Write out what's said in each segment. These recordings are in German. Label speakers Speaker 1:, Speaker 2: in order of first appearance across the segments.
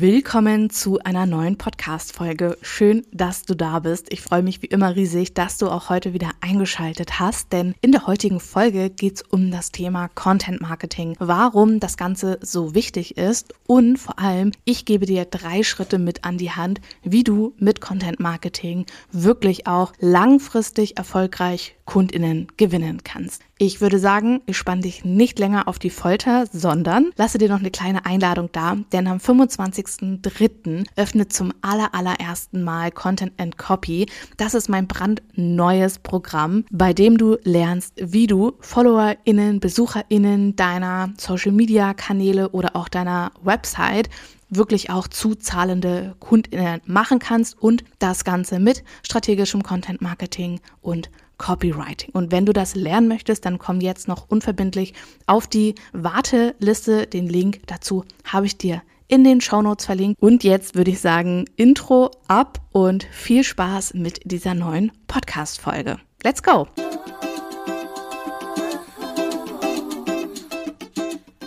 Speaker 1: Willkommen zu einer neuen Podcast-Folge. Schön, dass du da bist. Ich freue mich wie immer riesig, dass du auch heute wieder eingeschaltet hast, denn in der heutigen Folge geht es um das Thema Content Marketing, warum das Ganze so wichtig ist und vor allem, ich gebe dir drei Schritte mit an die Hand, wie du mit Content Marketing wirklich auch langfristig erfolgreich KundInnen gewinnen kannst. Ich würde sagen, ich spanne dich nicht länger auf die Folter, sondern lasse dir noch eine kleine Einladung da, denn am 25.03. öffnet zum aller, allerersten Mal Content and Copy. Das ist mein brandneues Programm, bei dem du lernst, wie du FollowerInnen, BesucherInnen deiner Social Media Kanäle oder auch deiner Website wirklich auch zu zahlende KundInnen machen kannst und das Ganze mit strategischem Content Marketing und Copywriting. Und wenn du das lernen möchtest, dann komm jetzt noch unverbindlich auf die Warteliste. Den Link dazu habe ich dir in den Shownotes verlinkt. Und jetzt würde ich sagen, Intro ab und viel Spaß mit dieser neuen Podcast-Folge. Let's go!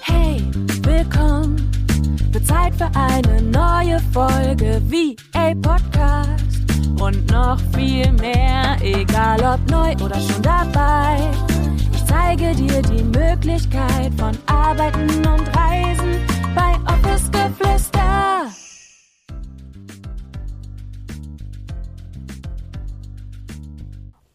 Speaker 2: Hey, willkommen. Wird Zeit für eine neue Folge wie a Podcast und noch viel mehr, egal ob neu oder schon dabei. Ich zeige dir die Möglichkeit von Arbeiten und Reisen bei Office Geflüster.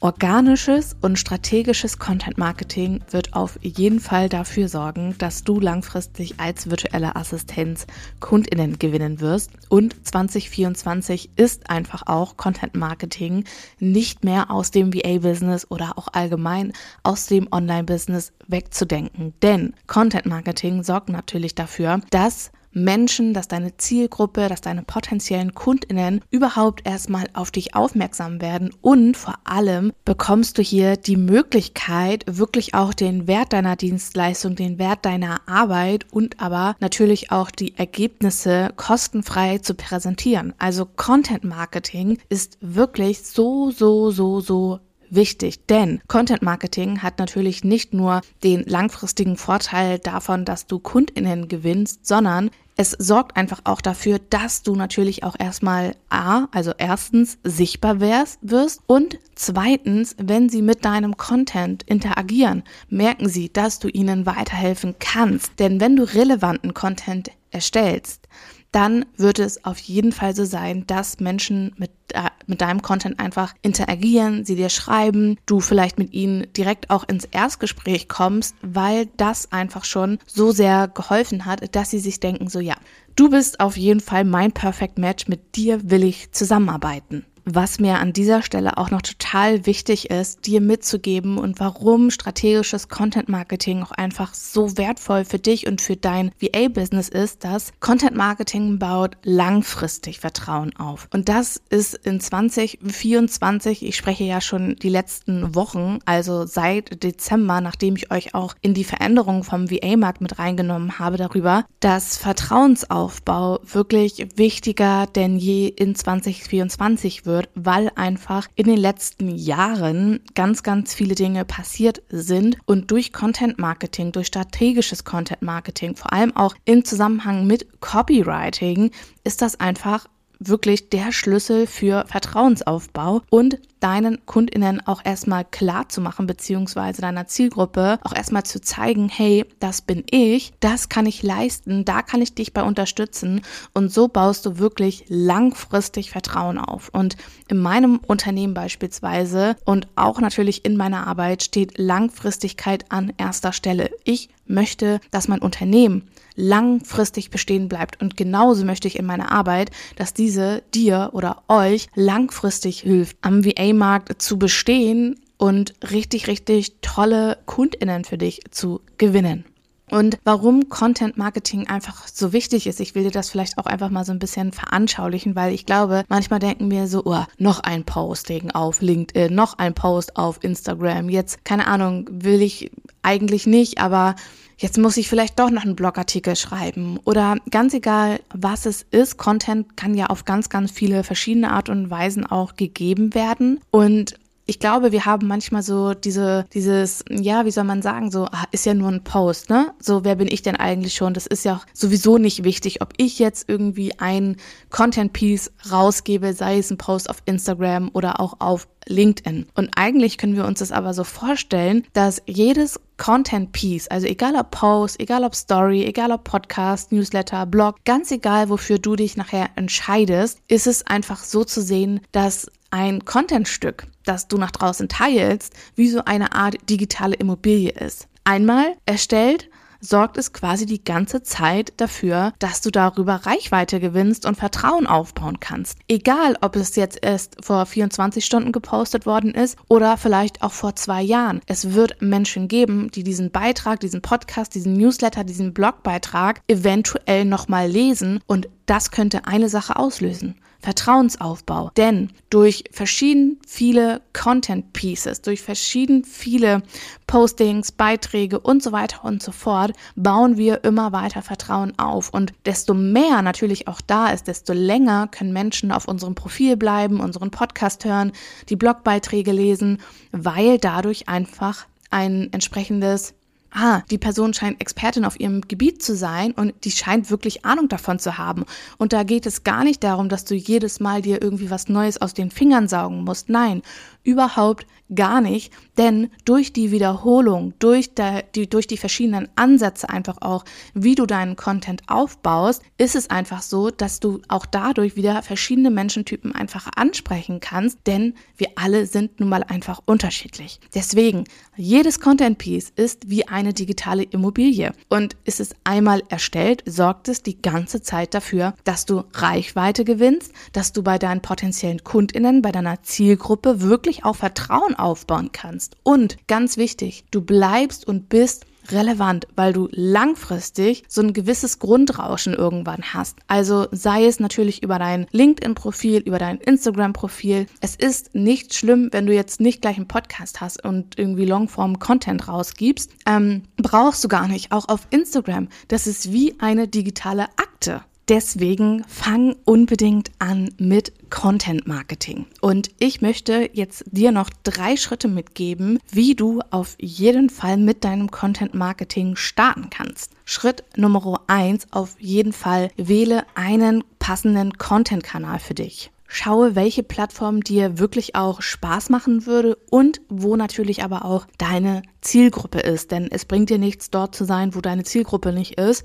Speaker 1: Organisches und strategisches Content Marketing wird auf jeden Fall dafür sorgen, dass du langfristig als virtuelle Assistenz Kundinnen gewinnen wirst. Und 2024 ist einfach auch Content Marketing nicht mehr aus dem VA-Business oder auch allgemein aus dem Online-Business wegzudenken. Denn Content Marketing sorgt natürlich dafür, dass Menschen, dass deine Zielgruppe, dass deine potenziellen Kundinnen überhaupt erstmal auf dich aufmerksam werden und vor allem bekommst du hier die Möglichkeit, wirklich auch den Wert deiner Dienstleistung, den Wert deiner Arbeit und aber natürlich auch die Ergebnisse kostenfrei zu präsentieren. Also Content Marketing ist wirklich so, so, so, so wichtig, denn Content Marketing hat natürlich nicht nur den langfristigen Vorteil davon, dass du Kundinnen gewinnst, sondern es sorgt einfach auch dafür, dass du natürlich auch erstmal A, also erstens sichtbar wärst, wirst und zweitens, wenn sie mit deinem Content interagieren, merken sie, dass du ihnen weiterhelfen kannst. Denn wenn du relevanten Content erstellst, dann wird es auf jeden Fall so sein, dass Menschen mit, äh, mit deinem Content einfach interagieren, sie dir schreiben, du vielleicht mit ihnen direkt auch ins Erstgespräch kommst, weil das einfach schon so sehr geholfen hat, dass sie sich denken, so ja, du bist auf jeden Fall mein Perfect Match, mit dir will ich zusammenarbeiten was mir an dieser Stelle auch noch total wichtig ist, dir mitzugeben und warum strategisches Content Marketing auch einfach so wertvoll für dich und für dein VA-Business ist, dass Content Marketing baut langfristig Vertrauen auf. Und das ist in 2024, ich spreche ja schon die letzten Wochen, also seit Dezember, nachdem ich euch auch in die Veränderungen vom VA-Markt mit reingenommen habe darüber, dass Vertrauensaufbau wirklich wichtiger denn je in 2024 wird wird, weil einfach in den letzten Jahren ganz, ganz viele Dinge passiert sind und durch Content Marketing, durch strategisches Content Marketing, vor allem auch im Zusammenhang mit Copywriting, ist das einfach wirklich der Schlüssel für Vertrauensaufbau und deinen Kundinnen auch erstmal klar zu machen, beziehungsweise deiner Zielgruppe auch erstmal zu zeigen, hey, das bin ich, das kann ich leisten, da kann ich dich bei unterstützen und so baust du wirklich langfristig Vertrauen auf. Und in meinem Unternehmen beispielsweise und auch natürlich in meiner Arbeit steht Langfristigkeit an erster Stelle. Ich möchte, dass mein Unternehmen langfristig bestehen bleibt. Und genauso möchte ich in meiner Arbeit, dass diese dir oder euch langfristig hilft, am VA-Markt zu bestehen und richtig, richtig tolle KundInnen für dich zu gewinnen. Und warum Content Marketing einfach so wichtig ist, ich will dir das vielleicht auch einfach mal so ein bisschen veranschaulichen, weil ich glaube, manchmal denken wir so, oh, noch ein Posting auf LinkedIn, noch ein Post auf Instagram. Jetzt, keine Ahnung, will ich eigentlich nicht, aber jetzt muss ich vielleicht doch noch einen Blogartikel schreiben oder ganz egal, was es ist. Content kann ja auf ganz, ganz viele verschiedene Art und Weisen auch gegeben werden und ich glaube, wir haben manchmal so diese, dieses, ja, wie soll man sagen, so, ah, ist ja nur ein Post, ne? So, wer bin ich denn eigentlich schon? Das ist ja sowieso nicht wichtig, ob ich jetzt irgendwie ein Content-Piece rausgebe, sei es ein Post auf Instagram oder auch auf LinkedIn. Und eigentlich können wir uns das aber so vorstellen, dass jedes Content Piece, also egal ob Post, egal ob Story, egal ob Podcast, Newsletter, Blog, ganz egal, wofür du dich nachher entscheidest, ist es einfach so zu sehen, dass ein Contentstück, das du nach draußen teilst, wie so eine Art digitale Immobilie ist. Einmal erstellt sorgt es quasi die ganze Zeit dafür, dass du darüber Reichweite gewinnst und Vertrauen aufbauen kannst. Egal, ob es jetzt erst vor 24 Stunden gepostet worden ist oder vielleicht auch vor zwei Jahren. Es wird Menschen geben, die diesen Beitrag, diesen Podcast, diesen Newsletter, diesen Blogbeitrag eventuell nochmal lesen und das könnte eine Sache auslösen. Vertrauensaufbau. Denn durch verschieden viele Content Pieces, durch verschieden viele Postings, Beiträge und so weiter und so fort, bauen wir immer weiter Vertrauen auf. Und desto mehr natürlich auch da ist, desto länger können Menschen auf unserem Profil bleiben, unseren Podcast hören, die Blogbeiträge lesen, weil dadurch einfach ein entsprechendes ah, die Person scheint Expertin auf ihrem Gebiet zu sein und die scheint wirklich Ahnung davon zu haben. Und da geht es gar nicht darum, dass du jedes Mal dir irgendwie was Neues aus den Fingern saugen musst. Nein, überhaupt gar nicht, denn durch die Wiederholung, durch, die, durch die verschiedenen Ansätze einfach auch, wie du deinen Content aufbaust, ist es einfach so, dass du auch dadurch wieder verschiedene Menschentypen einfach ansprechen kannst, denn wir alle sind nun mal einfach unterschiedlich. Deswegen, jedes Content Piece ist wie eine digitale Immobilie und ist es einmal erstellt, sorgt es die ganze Zeit dafür, dass du Reichweite gewinnst, dass du bei deinen potenziellen Kundinnen, bei deiner Zielgruppe wirklich wirklich auch Vertrauen aufbauen kannst. Und ganz wichtig, du bleibst und bist relevant, weil du langfristig so ein gewisses Grundrauschen irgendwann hast. Also sei es natürlich über dein LinkedIn-Profil, über dein Instagram-Profil. Es ist nicht schlimm, wenn du jetzt nicht gleich einen Podcast hast und irgendwie Longform-Content rausgibst. Ähm, brauchst du gar nicht. Auch auf Instagram. Das ist wie eine digitale Akte. Deswegen fang unbedingt an mit Content Marketing. Und ich möchte jetzt dir noch drei Schritte mitgeben, wie du auf jeden Fall mit deinem Content Marketing starten kannst. Schritt Nummer eins, auf jeden Fall wähle einen passenden Content Kanal für dich. Schaue, welche Plattform dir wirklich auch Spaß machen würde und wo natürlich aber auch deine Zielgruppe ist. Denn es bringt dir nichts, dort zu sein, wo deine Zielgruppe nicht ist.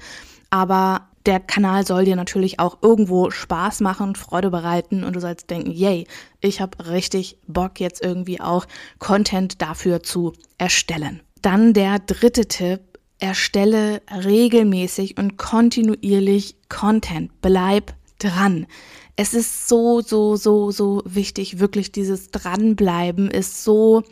Speaker 1: Aber der Kanal soll dir natürlich auch irgendwo Spaß machen, Freude bereiten und du sollst denken, yay, ich habe richtig Bock jetzt irgendwie auch Content dafür zu erstellen. Dann der dritte Tipp, erstelle regelmäßig und kontinuierlich Content. Bleib dran. Es ist so, so, so, so wichtig, wirklich dieses Dranbleiben ist so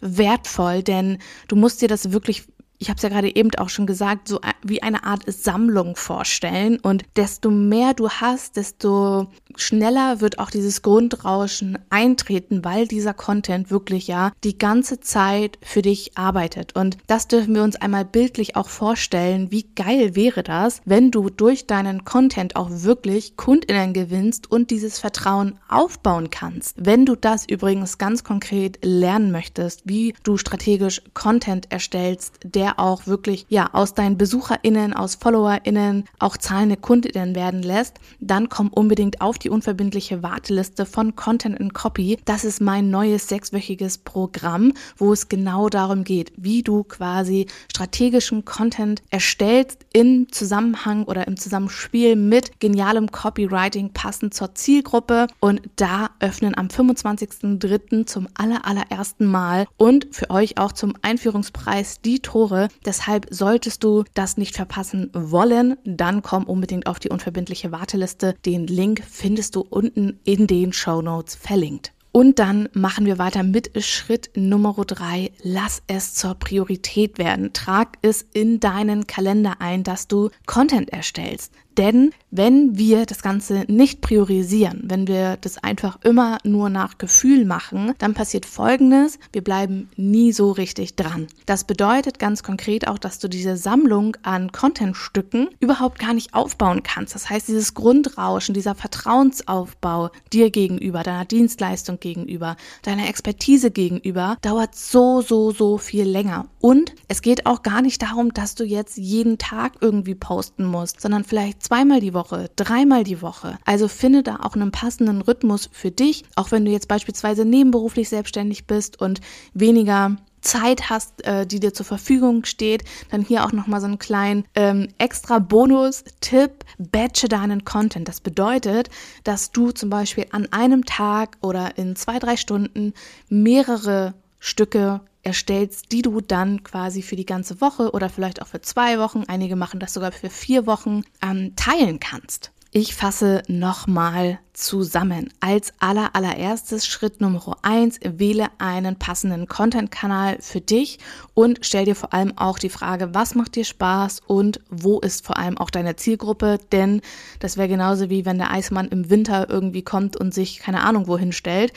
Speaker 1: wertvoll, denn du musst dir das wirklich ich habe es ja gerade eben auch schon gesagt, so wie eine Art Sammlung vorstellen. Und desto mehr du hast, desto schneller wird auch dieses Grundrauschen eintreten, weil dieser Content wirklich ja die ganze Zeit für dich arbeitet. Und das dürfen wir uns einmal bildlich auch vorstellen. Wie geil wäre das, wenn du durch deinen Content auch wirklich Kundinnen gewinnst und dieses Vertrauen aufbauen kannst. Wenn du das übrigens ganz konkret lernen möchtest, wie du strategisch Content erstellst, der auch wirklich ja aus deinen BesucherInnen, aus FollowerInnen auch zahlende KundInnen werden lässt, dann komm unbedingt auf die unverbindliche Warteliste von Content and Copy. Das ist mein neues sechswöchiges Programm, wo es genau darum geht, wie du quasi strategischen Content erstellst im Zusammenhang oder im Zusammenspiel mit genialem Copywriting passend zur Zielgruppe. Und da öffnen am 25.03. zum aller, allerersten Mal und für euch auch zum Einführungspreis die Tore Deshalb solltest du das nicht verpassen wollen, dann komm unbedingt auf die unverbindliche Warteliste. Den Link findest du unten in den Show Notes verlinkt. Und dann machen wir weiter mit Schritt Nummer drei. Lass es zur Priorität werden. Trag es in deinen Kalender ein, dass du Content erstellst. Denn wenn wir das Ganze nicht priorisieren, wenn wir das einfach immer nur nach Gefühl machen, dann passiert Folgendes, wir bleiben nie so richtig dran. Das bedeutet ganz konkret auch, dass du diese Sammlung an Contentstücken überhaupt gar nicht aufbauen kannst. Das heißt, dieses Grundrauschen, dieser Vertrauensaufbau dir gegenüber, deiner Dienstleistung gegenüber, deiner Expertise gegenüber, dauert so, so, so viel länger. Und es geht auch gar nicht darum, dass du jetzt jeden Tag irgendwie posten musst, sondern vielleicht zweimal die Woche, dreimal die Woche. Also finde da auch einen passenden Rhythmus für dich, auch wenn du jetzt beispielsweise nebenberuflich selbstständig bist und weniger Zeit hast, äh, die dir zur Verfügung steht, dann hier auch nochmal so einen kleinen ähm, extra Bonus-Tipp, batche deinen Content. Das bedeutet, dass du zum Beispiel an einem Tag oder in zwei, drei Stunden mehrere Stücke erstellst, die du dann quasi für die ganze Woche oder vielleicht auch für zwei Wochen, einige machen das sogar für vier Wochen, ähm, teilen kannst. Ich fasse nochmal zusammen. Als aller allererstes Schritt Nummer eins, wähle einen passenden Content-Kanal für dich und stell dir vor allem auch die Frage, was macht dir Spaß und wo ist vor allem auch deine Zielgruppe? Denn das wäre genauso wie wenn der Eismann im Winter irgendwie kommt und sich keine Ahnung wohin stellt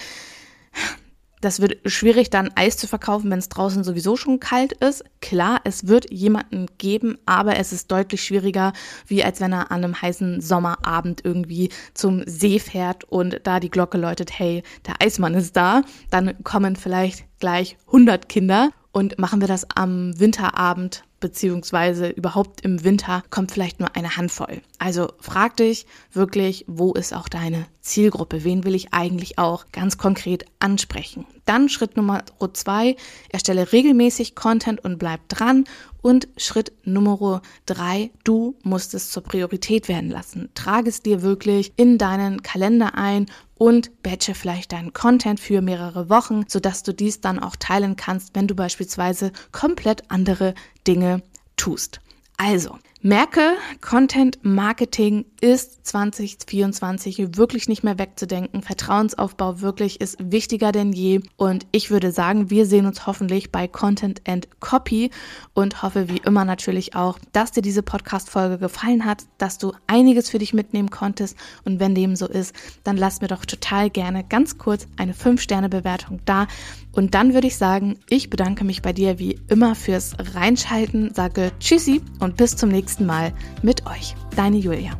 Speaker 1: das wird schwierig, dann Eis zu verkaufen, wenn es draußen sowieso schon kalt ist. Klar, es wird jemanden geben, aber es ist deutlich schwieriger, wie als wenn er an einem heißen Sommerabend irgendwie zum See fährt und da die Glocke läutet, hey, der Eismann ist da. Dann kommen vielleicht gleich 100 Kinder und machen wir das am Winterabend beziehungsweise überhaupt im Winter kommt vielleicht nur eine Handvoll. Also frag dich wirklich, wo ist auch deine Zielgruppe? Wen will ich eigentlich auch ganz konkret ansprechen? Dann Schritt Nummer zwei, erstelle regelmäßig Content und bleib dran. Und Schritt Nummer drei, du musst es zur Priorität werden lassen. Trage es dir wirklich in deinen Kalender ein und batche vielleicht deinen Content für mehrere Wochen, sodass du dies dann auch teilen kannst, wenn du beispielsweise komplett andere Dinge tust. Also, merke, Content Marketing ist 2024 wirklich nicht mehr wegzudenken. Vertrauensaufbau wirklich ist wichtiger denn je. Und ich würde sagen, wir sehen uns hoffentlich bei Content and Copy und hoffe wie immer natürlich auch, dass dir diese Podcast-Folge gefallen hat, dass du einiges für dich mitnehmen konntest. Und wenn dem so ist, dann lass mir doch total gerne ganz kurz eine 5-Sterne-Bewertung da. Und dann würde ich sagen, ich bedanke mich bei dir wie immer fürs Reinschalten, sage Tschüssi und bis zum nächsten Mal mit euch. Deine Julia.